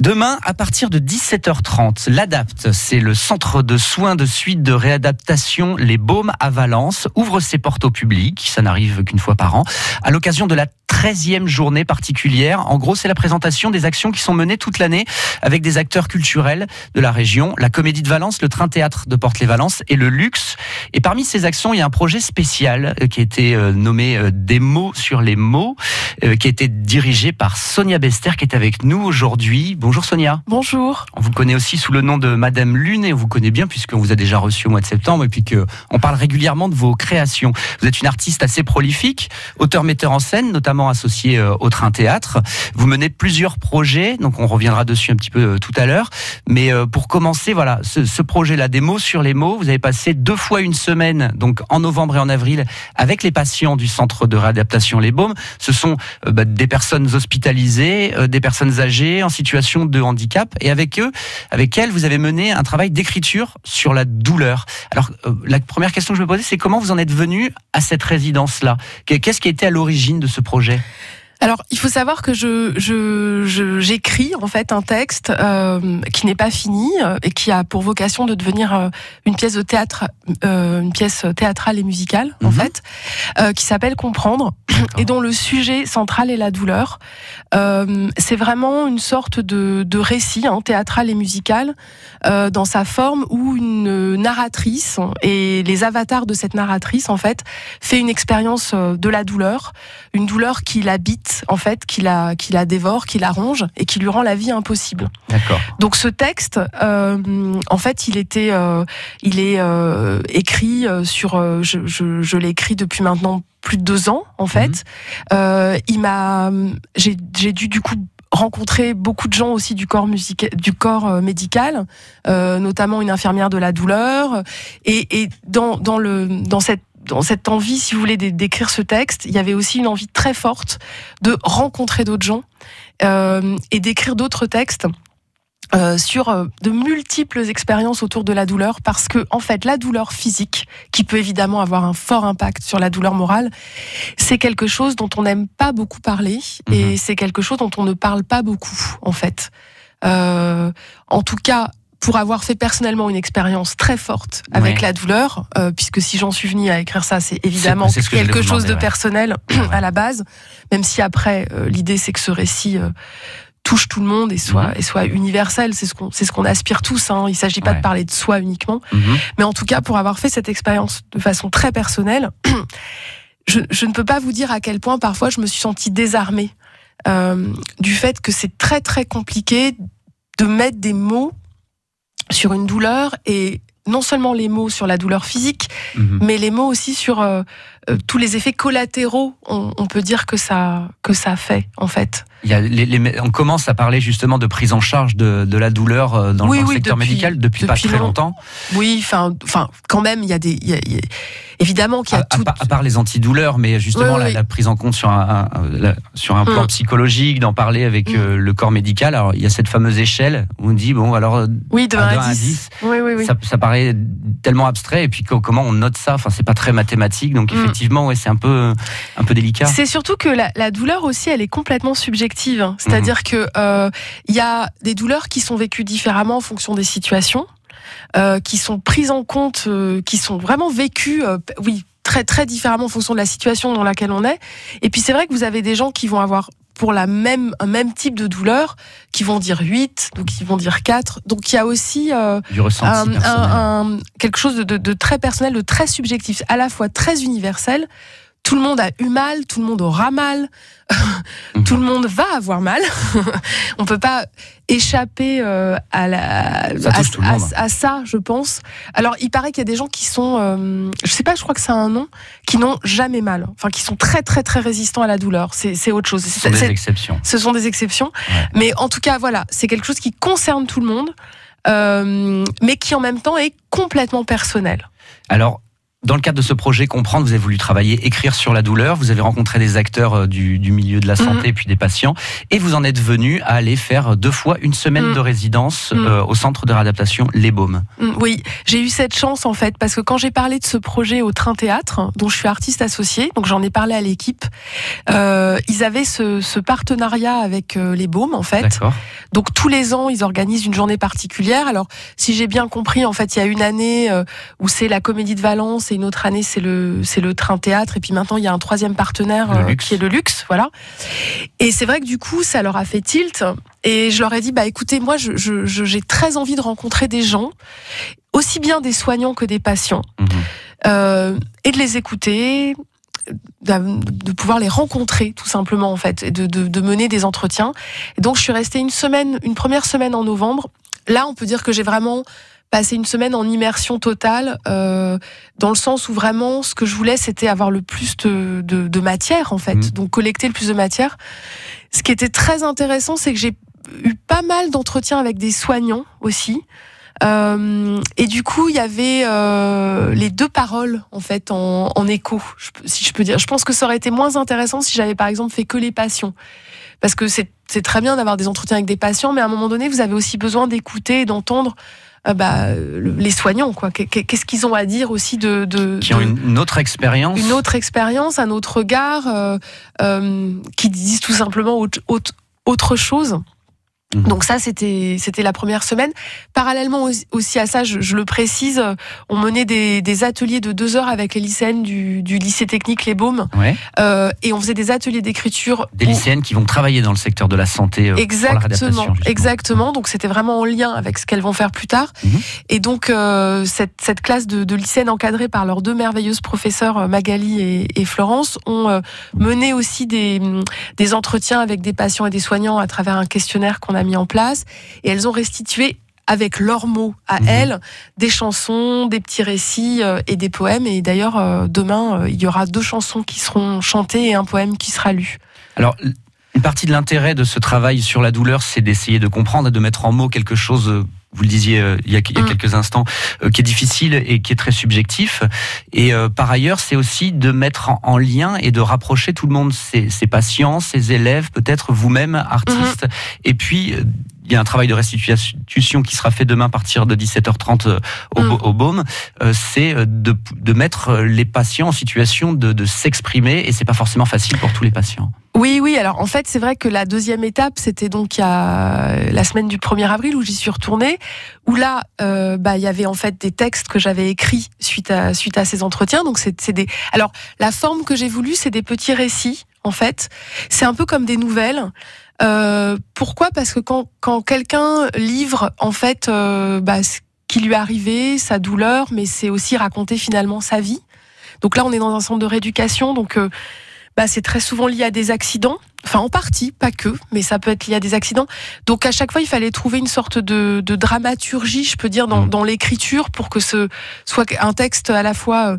Demain, à partir de 17h30, l'ADAPT, c'est le centre de soins de suite de réadaptation Les Baumes à Valence, ouvre ses portes au public, ça n'arrive qu'une fois par an, à l'occasion de la 13e journée particulière. En gros, c'est la présentation des actions qui sont menées toute l'année avec des acteurs culturels de la région, la Comédie de Valence, le Train Théâtre de Porte-les-Valence et le Luxe. Et parmi ces actions, il y a un projet spécial euh, qui a été euh, nommé euh, Des mots sur les mots, qui a été dirigé par Sonia Bester qui est avec nous aujourd'hui. Bonjour Sonia. Bonjour. On vous connaît aussi sous le nom de Madame Lune et on vous connaît bien puisqu'on vous a déjà reçu au mois de septembre et puis qu'on parle régulièrement de vos créations. Vous êtes une artiste assez prolifique, auteur-metteur en scène, notamment associé euh, au Train Théâtre. Vous menez plusieurs projets, donc on reviendra dessus un petit peu euh, tout à l'heure. Mais euh, pour commencer, voilà, ce, projet-là, des mots sur les mots, vous avez passé deux fois une semaine, donc en novembre et en avril, avec les patients du centre de réadaptation Les Baumes. Ce sont bah, des personnes hospitalisées, des personnes âgées en situation de handicap. Et avec eux, avec elles, vous avez mené un travail d'écriture sur la douleur. Alors, euh, la première question que je me posais, c'est comment vous en êtes venu à cette résidence-là? Qu'est-ce qui était à l'origine de ce projet? Alors, il faut savoir que je, je, j'écris en fait un texte euh, qui n'est pas fini euh, et qui a pour vocation de devenir euh, une pièce de théâtre, euh, une pièce théâtrale et musicale en mhm. fait, euh, qui s'appelle Comprendre et dont le sujet central est la douleur. c'est vraiment une sorte de, de récit hein, théâtral et musical dans sa forme où une narratrice et les avatars de cette narratrice en fait fait une expérience de la douleur, une douleur qui l'habite en fait qui la qui la dévore, qui la ronge et qui lui rend la vie impossible. D'accord. Donc ce texte, euh, en fait, il était, euh, il est euh, écrit sur, je, je, je l'ai écrit depuis maintenant plus de deux ans en fait. Mhm. il m'a, j'ai j'ai dû du coup rencontrer beaucoup de gens aussi du corps musical, du corps médical, euh, notamment une infirmière de la douleur. Et, et dans, dans, le, dans cette dans cette envie, si vous voulez, d'écrire ce texte, il y avait aussi une envie très forte de rencontrer d'autres gens euh, et d'écrire d'autres textes. Euh, sur euh, de multiples expériences autour de la douleur parce que en fait la douleur physique qui peut évidemment avoir un fort impact sur la douleur morale c'est quelque chose dont on n'aime pas beaucoup parler et mhm. c'est quelque chose dont on ne parle pas beaucoup en fait euh, en tout cas pour avoir fait personnellement une expérience très forte avec la douleur, euh, puisque si j'en suis venue à écrire ça, c'est évidemment quelque chose de personnel à la base, même si après euh, l'idée c'est que ce récit euh, touche tout le monde et soit et soit universel, c'est ce qu'on c'est ce qu'on aspire tous. Hein. Il s'agit pas de parler de soi uniquement, mhm. mais en tout cas pour avoir fait cette expérience de façon très personnelle, je, je ne peux pas vous dire à quel point parfois je me suis sentie désarmée du fait que c'est très très compliqué de mettre des mots sur une douleur et non seulement les mots sur la douleur physique, mhm. mais les mots aussi sur euh, euh, tous les effets collatéraux, on, on, peut dire que ça que ça fait en fait. Il y a les, on commence à parler justement de prise en charge de, de la douleur euh, dans, le, secteur médical depuis, pas très longtemps. Oui, enfin, enfin, quand même, il y a des, il y a, évidemment qu'il y a à, tout. À, part les antidouleurs, mais justement la, la, prise en compte sur un, sur un plan mm. psychologique, d'en parler avec mm. euh, le corps médical. Alors il y a cette fameuse échelle où on dit bon alors oui de 1 à 10, Oui, oui, ça, ça, paraît tellement abstrait et puis comment on note ça? Enfin c'est pas très mathématique, donc mm. effectivement ouais c'est un peu un peu délicat. C'est surtout que la, la douleur aussi elle est complètement subjective c'est-à-dire mhm. que euh, il y a des douleurs qui sont vécues différemment en fonction des situations, euh, qui sont prises en compte, euh, qui sont vraiment vécues, oui, très très différemment en fonction de la situation dans laquelle on est. Et puis c'est vrai que vous avez des gens qui vont avoir pour la même un même type de douleur qui vont dire 8 donc qui vont dire 4 donc il y a aussi du ressenti un, quelque chose de, de, très personnel de très subjectif à la fois très universel tout le monde a eu mal, tout le monde aura mal, tout le monde va avoir mal. On peut pas échapper euh, à, la, à, ça, je pense. Alors, il paraît qu'il y a des gens qui sont, euh, je sais pas, je crois que c'est un nom, qui n'ont jamais mal, enfin qui sont très très très résistants à la douleur. C'est autre chose. Ce sont des exceptions. Ce sont des exceptions. Mais en tout cas, voilà, c'est quelque chose qui concerne tout le monde, euh, mais qui en même temps est complètement personnel. Alors, dans le cadre de ce projet Comprendre, vous avez voulu travailler, écrire sur la douleur. Vous avez rencontré des acteurs euh, du, du milieu de la santé et puis des patients. Et vous en êtes venu à aller faire deux fois une semaine Mm. de résidence Mm. euh, au centre de réadaptation Les Baumes. Oui, j'ai eu cette chance en fait parce que quand j'ai parlé de ce projet au Train Théâtre, dont je suis artiste associée, donc j'en ai parlé à l'équipe, euh, ils avaient ce, ce partenariat avec euh, les Baumes en fait. D'accord. Donc tous les ans, ils organisent une journée particulière. Alors si j'ai bien compris, en fait, il y a une année euh, où c'est la Comédie de Valence et une autre année c'est le c'est le Train Théâtre et puis maintenant il y a un troisième partenaire euh, qui est le Luxe, voilà. Et c'est vrai que du coup, ça leur a fait tilt et je leur ai dit bah écoutez, moi je je- je- j'ai très envie de rencontrer des gens aussi bien des soignants que des patients Mhm. euh, et de les écouter, de, de pouvoir les rencontrer tout simplement en fait, et de, de, de mener des entretiens. Et donc je suis restée une semaine, une première semaine en novembre. Là, on peut dire que j'ai vraiment passé une semaine en immersion totale, euh, dans le sens où vraiment ce que je voulais, c'était avoir le plus de, de, de matière en fait, Mhm. donc collecter le plus de matière. Ce qui était très intéressant, c'est que j'ai eu pas mal d'entretiens avec des soignants aussi. Euh, et du coup, il y avait euh, les deux paroles en fait en, en écho, je si je peux dire. Je pense que ça aurait été moins intéressant si j'avais par exemple fait que les patients, parce que c'est c'est très bien d'avoir des entretiens avec des patients, mais à un moment donné, vous avez aussi besoin d'écouter et d'entendre euh, bah, le- les soignants, quoi. Qu'est- Qu'est-ce qu'ils ont à dire aussi de, de Qui ont une autre expérience. une autre expérience, un autre regard, euh, euh, qui disent tout simplement autre, autre, autre chose. Mhm. Donc ça, c'était c'était la première semaine. Parallèlement aussi- à ça, je, je le précise, on menait des, des ateliers de deux heures avec les lycéennes du, du lycée technique Les Baumes, Ouais. euh, et on faisait des ateliers d'écriture. Des où- lycéennes qui vont travailler dans le secteur de la santé. euh, pour la Exactement, exactement. Donc c'était vraiment en lien avec ce qu'elles vont faire plus tard. Mhm. Et donc euh, cette, cette classe de, de lycéennes encadrée par leurs deux merveilleuses professeurs Magali et, et Florence ont mené aussi des, des entretiens avec des patients et des soignants à travers un questionnaire qu'on a mis en place. Et elles ont restitué avec leurs mots à Mhm. elles des chansons, des petits récits euh, et des poèmes. Et d'ailleurs euh, demain euh, il y aura deux chansons qui seront chantées et un poème qui sera lu. Alors, une partie de l'intérêt de ce travail sur la douleur, c'est d'essayer de comprendre et de mettre en mots quelque chose. Vous le disiez euh, il y a, il y a Mm. quelques instants, euh, qui est difficile et qui est très subjectif. Et euh, par ailleurs, c'est aussi de mettre en, en lien et de rapprocher tout le monde, ses, ses patients, ses élèves, peut-être vous-même, artistes. Et puis, euh, il y a un travail de restitution qui sera fait demain à partir de 17h30 euh, au, Mm. au Baume. Euh, c'est euh, de, de mettre les patients en situation de, de s'exprimer et c'est pas forcément facile pour tous les patients. Oui, oui. Alors en fait, c'est vrai que la deuxième étape, c'était donc il y a la semaine du 1er avril où j'y suis retournée, où là, euh, bah il y avait en fait des textes que j'avais écrits suite à suite à ces entretiens. Donc c'est des. Alors la forme que j'ai voulu, c'est des petits récits. En fait, c'est un peu comme des nouvelles. Euh, pourquoi? Parce que quand quand quelqu'un livre en fait euh, bah, ce qui lui est arrivé, sa douleur, mais c'est aussi raconter finalement sa vie. Donc là, on est dans un centre de rééducation, donc euh, bah, c'est très souvent lié à des accidents. Enfin, en partie, pas que, mais ça peut être lié à des accidents. Donc, à chaque fois, il fallait trouver une sorte de, de dramaturgie, je peux dire, dans, Mm. dans l'écriture pour que ce soit un texte à la fois euh,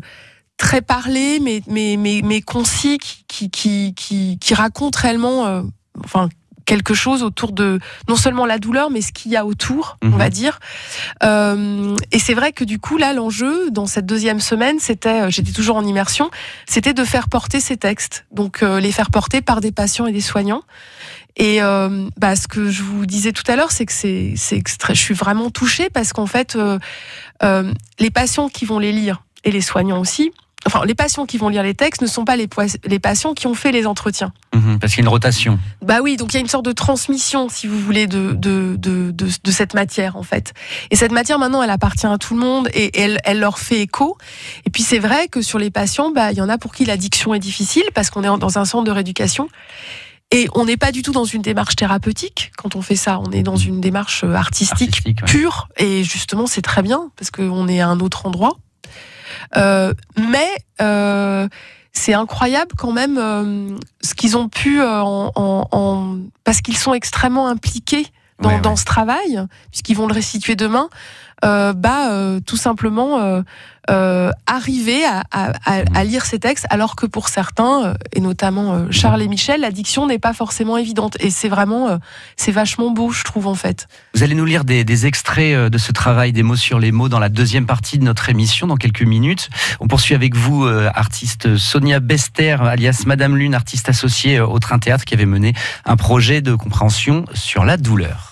très parlé, mais, mais, mais, mais concis, qui, qui, qui, qui, qui raconte réellement, euh, enfin, quelque chose autour de non seulement la douleur, mais ce qu'il y a autour, Mhm. on va dire. Euh, et c'est vrai que du coup, là, l'enjeu dans cette deuxième semaine, c'était, euh, j'étais toujours en immersion, c'était de faire porter ces textes, donc euh, les faire porter par des patients et des soignants. Et euh, bah, ce que je vous disais tout à l'heure, c'est que c'est, je suis vraiment touchée parce qu'en fait, euh, euh, les patients qui vont les lire et les soignants aussi. Enfin, les patients qui vont lire les textes ne sont pas les, patients qui ont fait les entretiens. Mhm, parce qu'il y a une rotation. Bah oui, donc il y a une sorte de transmission, si vous voulez, de, de, de, de, de cette matière, en fait. Et cette matière, maintenant, elle appartient à tout le monde et elle, elle leur fait écho. Et puis c'est vrai que sur les patients, bah, il y en a pour qui l'addiction est difficile parce qu'on est dans un centre de rééducation. Et on n'est pas du tout dans une démarche thérapeutique quand on fait ça. On est dans une démarche euh, artistique, ouais. pure. Et justement, c'est très bien parce qu'on est à un autre endroit. Euh, mais euh, c'est incroyable quand même euh, ce qu'ils ont pu euh, en, en- en- parce qu'ils sont extrêmement impliqués dans, Ouais, ouais. dans ce travail puisqu'ils vont le restituer demain. Bah tout simplement euh, arriver à, à, à, lire ces textes, alors que pour certains, euh, et notamment euh, Charles et Michel, l'addiction n'est pas forcément évidente. Et c'est vraiment, c'est vachement beau, je trouve, en fait. Vous allez nous lire des, des, extraits de ce travail des mots sur les mots dans la deuxième partie de notre émission, dans quelques minutes. On poursuit avec vous, artiste Sonia Bester, alias Madame Lune, artiste associée au Train Théâtre, qui avait mené un projet de compréhension sur la douleur.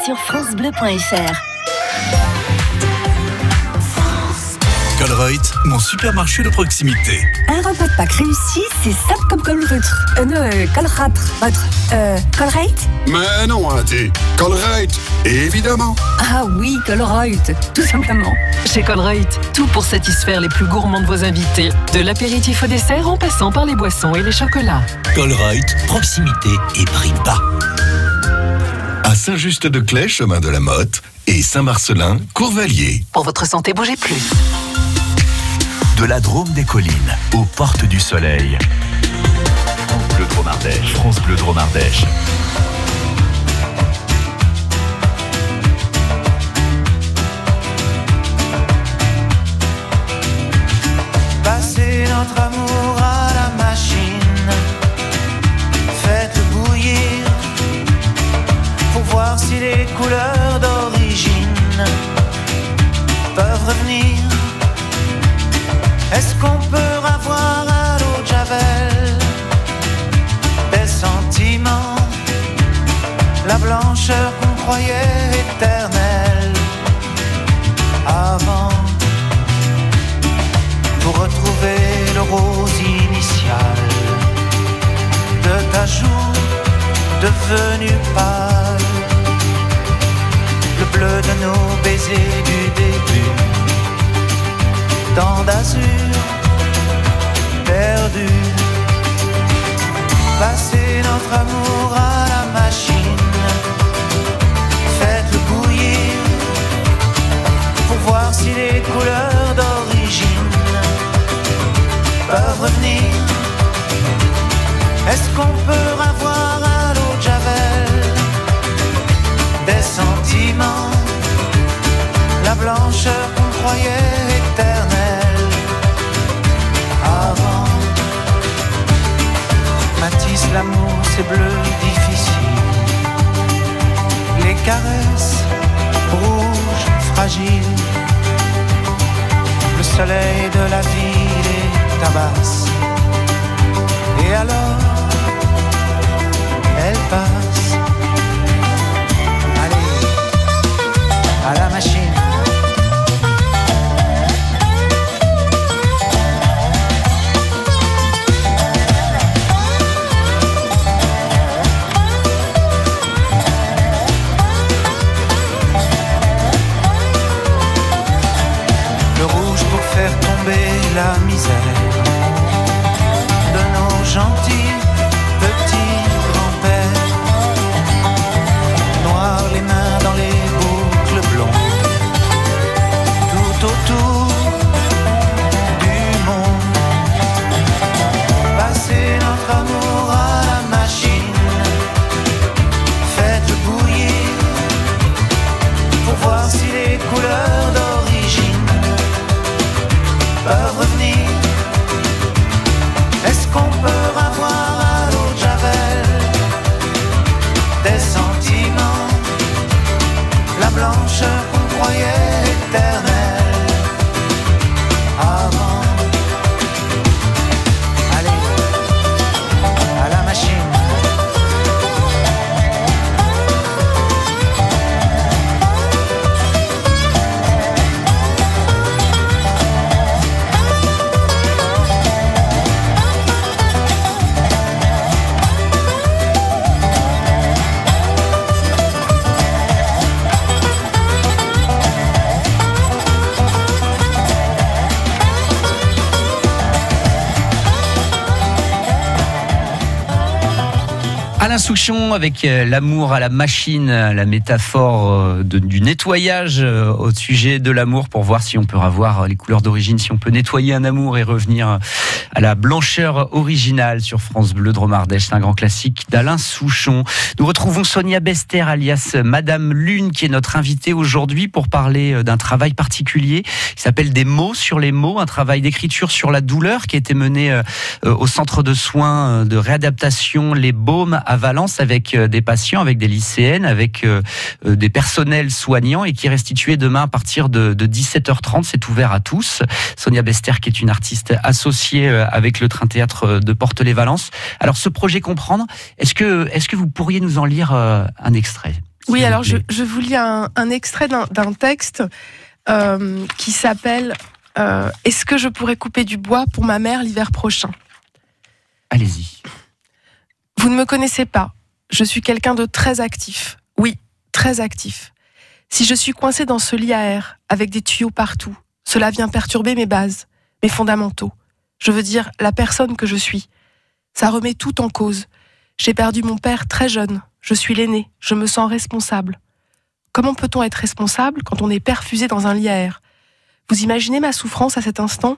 sur France Bleu bleu.fr. Colruyt, mon supermarché de proximité. Un repas de Pâques réussi, c'est ça comme Colruyt. Euh, non, euh, Colratre, votre. Euh, Colruyt? Mais non, Auntie. Colruyt, évidemment. Ah oui, Colruyt, tout simplement. Chez Colruyt, tout pour satisfaire les plus gourmands de vos invités. De l'apéritif au dessert en passant par les boissons et les chocolats. Colruyt, proximité et prix bas à Saint-Just-de-Clé, chemin de la Motte, et Saint-Marcelin, Courvalier. Pour votre santé, bougez plus. De la Drôme des collines aux portes du soleil. France Bleu Drôme Ardèche. France Bleu Drôme Ardèche. Les couleurs d'origine peuvent revenir. Est-ce qu'on peut avoir à l'eau de Javel des sentiments, la blancheur qu'on croyait éternelle avant pour retrouver le rose initial de ta joue devenu pâle? De nos baisers du début, tant d'azur perdu, passer notre amour à la machine, faites-le bouillir pour voir si les couleurs d'origine peuvent revenir. Est-ce qu'on peut avoir à la blancheur qu'on croyait éternelle avant. Matisse, l'amour, c'est bleu difficile. Les caresses rouges, fragiles. Le soleil de la ville est tabasse. Et alors, elle passe. Alain Souchon avec euh, l'amour à la machine, la métaphore euh, du nettoyage euh, au sujet de l'amour pour voir si on peut avoir les couleurs d'origine, si on peut nettoyer un amour et revenir à la blancheur originale sur France Bleu Dromardèche. C'est un grand classique d'Alain Souchon. Nous retrouvons Sonia Bester alias Madame Lune qui est notre invitée aujourd'hui pour parler d'un travail particulier qui s'appelle Des mots sur les mots, un travail d'écriture sur la douleur qui a été mené au centre de soins de réadaptation Les Baumes à Valence avec euh, des patients, avec des lycéennes, avec euh, euh, des personnels soignants et qui est restitué demain à partir de, 17h30. C'est ouvert à tous. Sonia Bester, qui est une artiste associée avec le Train Théâtre de Porte-les-Valence. Alors, ce projet Comprendre, est-ce que, est-ce que vous pourriez nous en lire un extrait Oui, alors je, vous lis un, extrait d'un texte qui s'appelle Est-ce que je pourrais couper du bois pour ma mère l'hiver prochain? Allez-y. Vous ne me connaissez pas. Je suis quelqu'un de très actif. Oui, très actif. Si je suis coincé dans ce lit à air, avec des tuyaux partout, cela vient perturber mes bases, mes fondamentaux. Je veux dire, la personne que je suis. Ça remet tout en cause. J'ai perdu mon père très jeune. Je suis l'aîné. Je me sens responsable. Comment peut-on être responsable quand on est perfusé dans un lit à air? Vous imaginez ma souffrance à cet instant?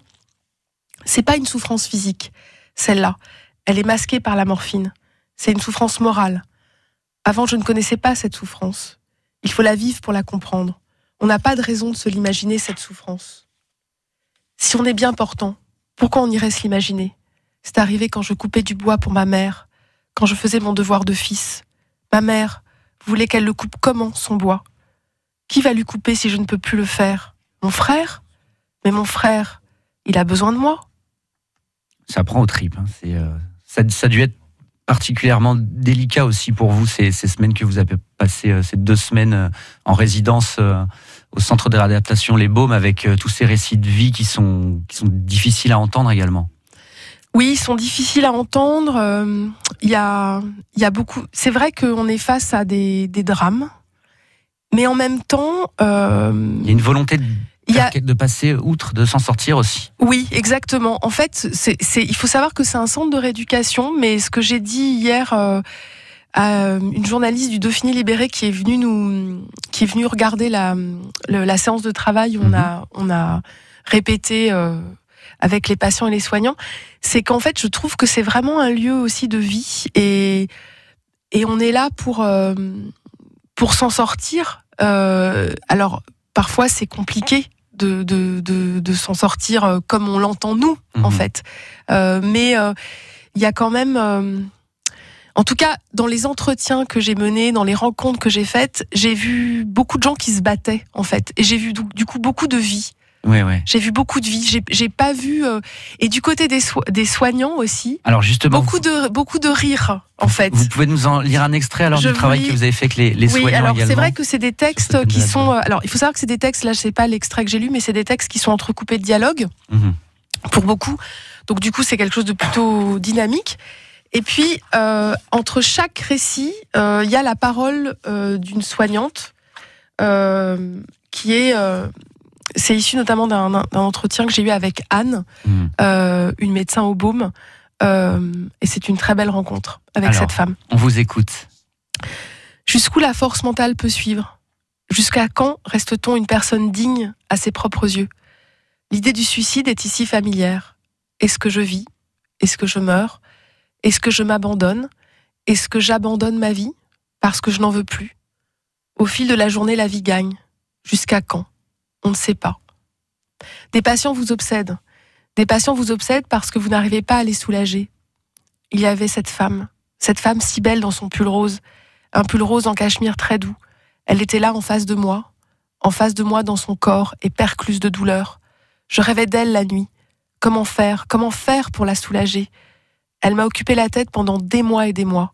C'est pas une souffrance physique. Celle-là, elle est masquée par la morphine. C'est une souffrance morale. Avant, je ne connaissais pas cette souffrance. Il faut la vivre pour la comprendre. On n'a pas de raison de se l'imaginer, cette souffrance. Si on est bien portant, pourquoi on irait se l'imaginer? C'est arrivé quand je coupais du bois pour ma mère, quand je faisais mon devoir de fils. Ma mère voulait qu'elle le coupe comment, son bois? Qui va lui couper si je ne peux plus le faire? Mon frère? Mais mon frère, il a besoin de moi. Ça prend au trip. Hein. Euh, ça, ça dû être particulièrement délicat aussi pour vous ces, semaines que vous avez passées, euh, ces deux semaines euh, en résidence euh, au centre de réadaptation Les Baumes avec tous ces récits de vie qui sont, qui sont difficiles à entendre également. Oui, ils sont difficiles à entendre. Il y, a, y a beaucoup. C'est vrai qu'on est face à des, des, drames, mais en même temps, il y a une volonté de a... de passer outre, de s'en sortir aussi. Oui, exactement. En fait, c'est, il faut savoir que c'est un centre de rééducation, mais ce que j'ai dit hier euh, à une journaliste du Dauphiné Libéré qui est venue nous, qui est venue regarder la, la séance de travail où on mhm. a, on a répété euh, avec les patients et les soignants, c'est qu'en fait, je trouve que c'est vraiment un lieu aussi de vie et et on est là pour euh, pour s'en sortir. alors parfois c'est compliqué de, de, de, s'en sortir euh, comme on l'entend nous, en mhm. fait. Euh, mais il euh, y a quand même... en tout cas, dans les entretiens que j'ai menés, dans les rencontres que j'ai faites, j'ai vu beaucoup de gens qui se battaient, en fait. Et j'ai vu du coup beaucoup de vie. J'ai vu beaucoup de vie. J'ai pas vu euh, et du côté des, des soignants aussi. Alors justement, beaucoup de beaucoup de rire en fait. Vous pouvez nous en lire un extrait alors du travail que vous avez fait avec les, les oui, soignants alors c'est vrai que c'est des textes qui sont. Euh, alors il faut savoir que c'est des textes. Là, je sais pas l'extrait que j'ai lu, mais c'est des textes qui sont entrecoupés de dialogues mhm. pour beaucoup. Donc du coup, c'est quelque chose de plutôt dynamique. Et puis euh, entre chaque récit, il y a la parole d'une soignante qui est c'est issu notamment d'un entretien que j'ai eu avec Anne, hmm. euh, une médecin au baume. Euh, et c'est une très belle rencontre avec cette femme. On vous écoute. Jusqu'où la force mentale peut suivre? Jusqu'à quand reste-t-on une personne digne à ses propres yeux? L'idée du suicide est ici familière. Est-ce que je vis? Est-ce que je meurs? Est-ce que je m'abandonne? Est-ce que j'abandonne ma vie? Parce que je n'en veux plus Au fil de la journée, la vie gagne. Jusqu'à quand? On ne sait pas. Des patients vous obsèdent. Des patients vous obsèdent parce que vous n'arrivez pas à les soulager. Il y avait cette femme, cette femme si belle dans son pull rose, un pull rose en cachemire très doux. Elle était là en face de moi, en face de moi dans son corps et percluse de douleur. Je rêvais d'elle la nuit. Comment faire Comment faire pour la soulager? Elle m'a occupé la tête pendant des mois et des mois.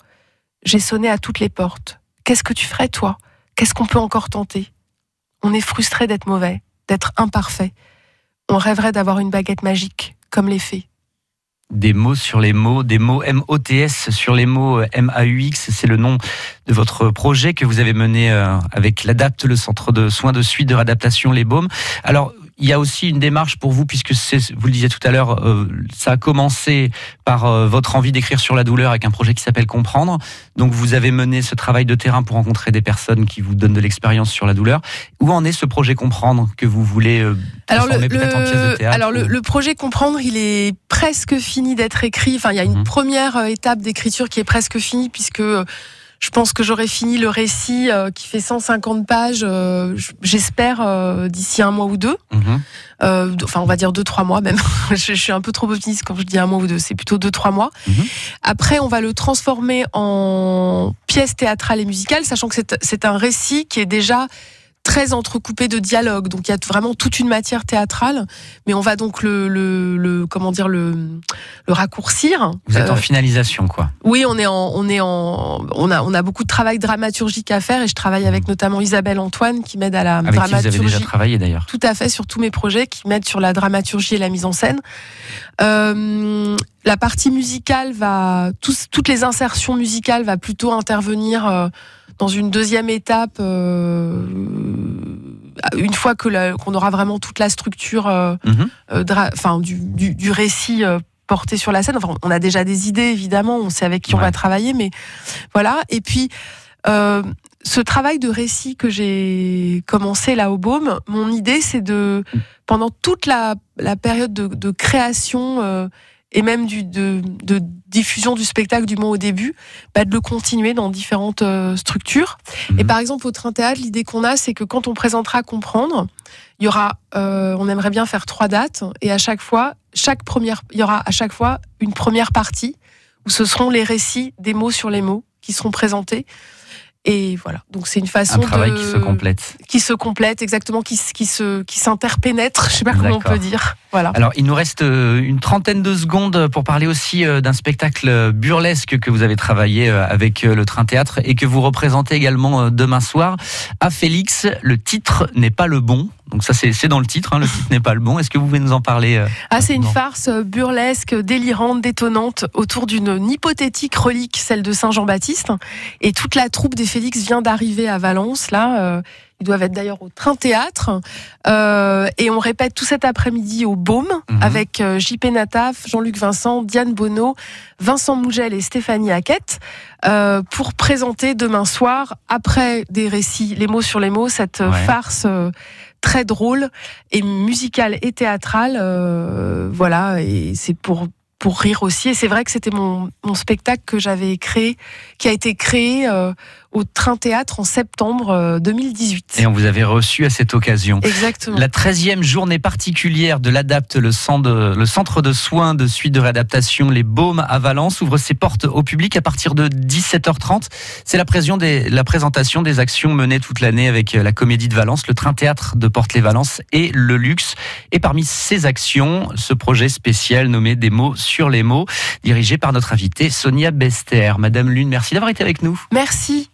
J'ai sonné à toutes les portes. Qu'est-ce que tu ferais, toi? Qu'est-ce qu'on peut encore tenter? On est frustré d'être mauvais, d'être imparfait. On rêverait d'avoir une baguette magique, comme les fées. Des mots sur les mots, des mots M-O-T-S sur les mots euh, M-A-U-X, c'est le nom de votre projet que vous avez mené euh, avec l'ADAPT, le centre de soins de suite de réadaptation Les Baumes. Alors, il y a aussi une démarche pour vous, puisque vous le disiez tout à l'heure, euh, ça a commencé par euh, votre envie d'écrire sur la douleur avec un projet qui s'appelle Comprendre. Donc vous avez mené ce travail de terrain pour rencontrer des personnes qui vous donnent de l'expérience sur la douleur. Où en est ce projet Comprendre que vous voulez euh, Alors le, transformer peut-être en pièce de théâtre alors le, ou- le projet Comprendre, il est presque fini d'être écrit. Enfin, il y a une Mhm. première étape d'écriture qui est presque finie puisque je pense que j'aurai fini le récit euh, qui fait 150 pages. euh, J'espère euh, d'ici un mois ou deux. Mhm. Enfin on va dire deux trois mois même. je, je suis un peu trop optimiste quand je dis un mois ou deux. C'est plutôt deux trois mois. Mhm. Après, on va le transformer en pièce théâtrale et musicale, sachant que c'est un récit qui est déjà très entrecoupé de dialogues. Donc il y a vraiment toute une matière théâtrale, mais on va donc le, le, le- comment dire le, le raccourcir. Vous êtes Euh, en finalisation, quoi. oui, on est en, on est en, on a, on a beaucoup de travail dramaturgique à faire et je travaille avec notamment Isabelle Antoine qui m'aide à la Avec qui vous avez dramaturgie. déjà travaillé d'ailleurs. Tout à fait, sur tous mes projets qui m'aident sur la dramaturgie et la mise en scène. Euh, la partie musicale va, tous- toutes les insertions musicales va plutôt intervenir euh, dans une deuxième étape, euh, une fois que qu'on aura vraiment toute la structure euh, Mhm. euh, dra- enfin, du, du, du récit porté sur la scène. Enfin, on a déjà des idées, évidemment, on sait avec qui on va travailler, mais voilà. Et puis, ce travail de récit que j'ai commencé là au Baume, mon idée, c'est de, pendant toute la, la période de, de création et même du, de, de diffusion du spectacle, du moins au début, bah, de le continuer dans différentes euh, structures. Et Mhm. par exemple, au Train Théâtre, l'idée qu'on a, c'est que quand on présentera Comprendre, il y aura, euh, on aimerait bien faire trois dates, et à chaque fois, chaque première, il y aura à chaque fois une première partie où ce seront les récits des mots sur les mots qui seront présentés. Et voilà. Donc c'est une façon Un travail de qui se complète. qui se complète exactement, qui, qui se qui s'interpénètre. Je sais pas comment on peut dire. Voilà. Alors, il nous reste euh, une trentaine de secondes pour parler aussi euh, d'un spectacle burlesque que vous avez travaillé euh, avec euh, le Train Théâtre et que vous représentez également euh, demain soir à Félix. Le titre n'est pas le bon. Donc ça, c'est dans le titre, hein, le titre n'est pas le bon. Est-ce que vous pouvez nous en parler euh, Ah, c'est une farce euh, burlesque, délirante, détonnante autour d'une hypothétique relique, celle de Saint Jean-Baptiste. Et toute la troupe des Félix vient d'arriver à Valence. Là, euh, ils doivent être d'ailleurs au Train Théâtre. Euh, et on répète tout cet après-midi au Baume Mhm. avec JP Nataf, Jean-Luc Vincent, Diane Bonneau, Vincent Mougel et Stéphanie Hackett euh, pour présenter demain soir, après des récits, les mots sur les mots, cette Ouais. farce. euh, très drôle et musicale et théâtrale. euh, voilà, et c'est pour pour rire aussi. Et c'est vrai que c'était mon, mon spectacle que j'avais créé, qui a été créé euh, au Train Théâtre en septembre euh, 2018. Et on vous avait reçu à cette occasion. Exactement. La 13e journée particulière de l'ADAPT, le centre, de, le centre de soins de suite de réadaptation Les Baumes à Valence, ouvre ses portes au public à partir de 17h30. C'est la, présion des- la présentation des actions menées toute l'année avec euh, la Comédie de Valence, le Train Théâtre de Porte-les-Valence et le Luxe. Et parmi ces actions, ce projet spécial nommé Des mots sur les mots, dirigé par notre invitée Sonia Bester. Madame Lune, merci d'avoir été avec nous. Merci.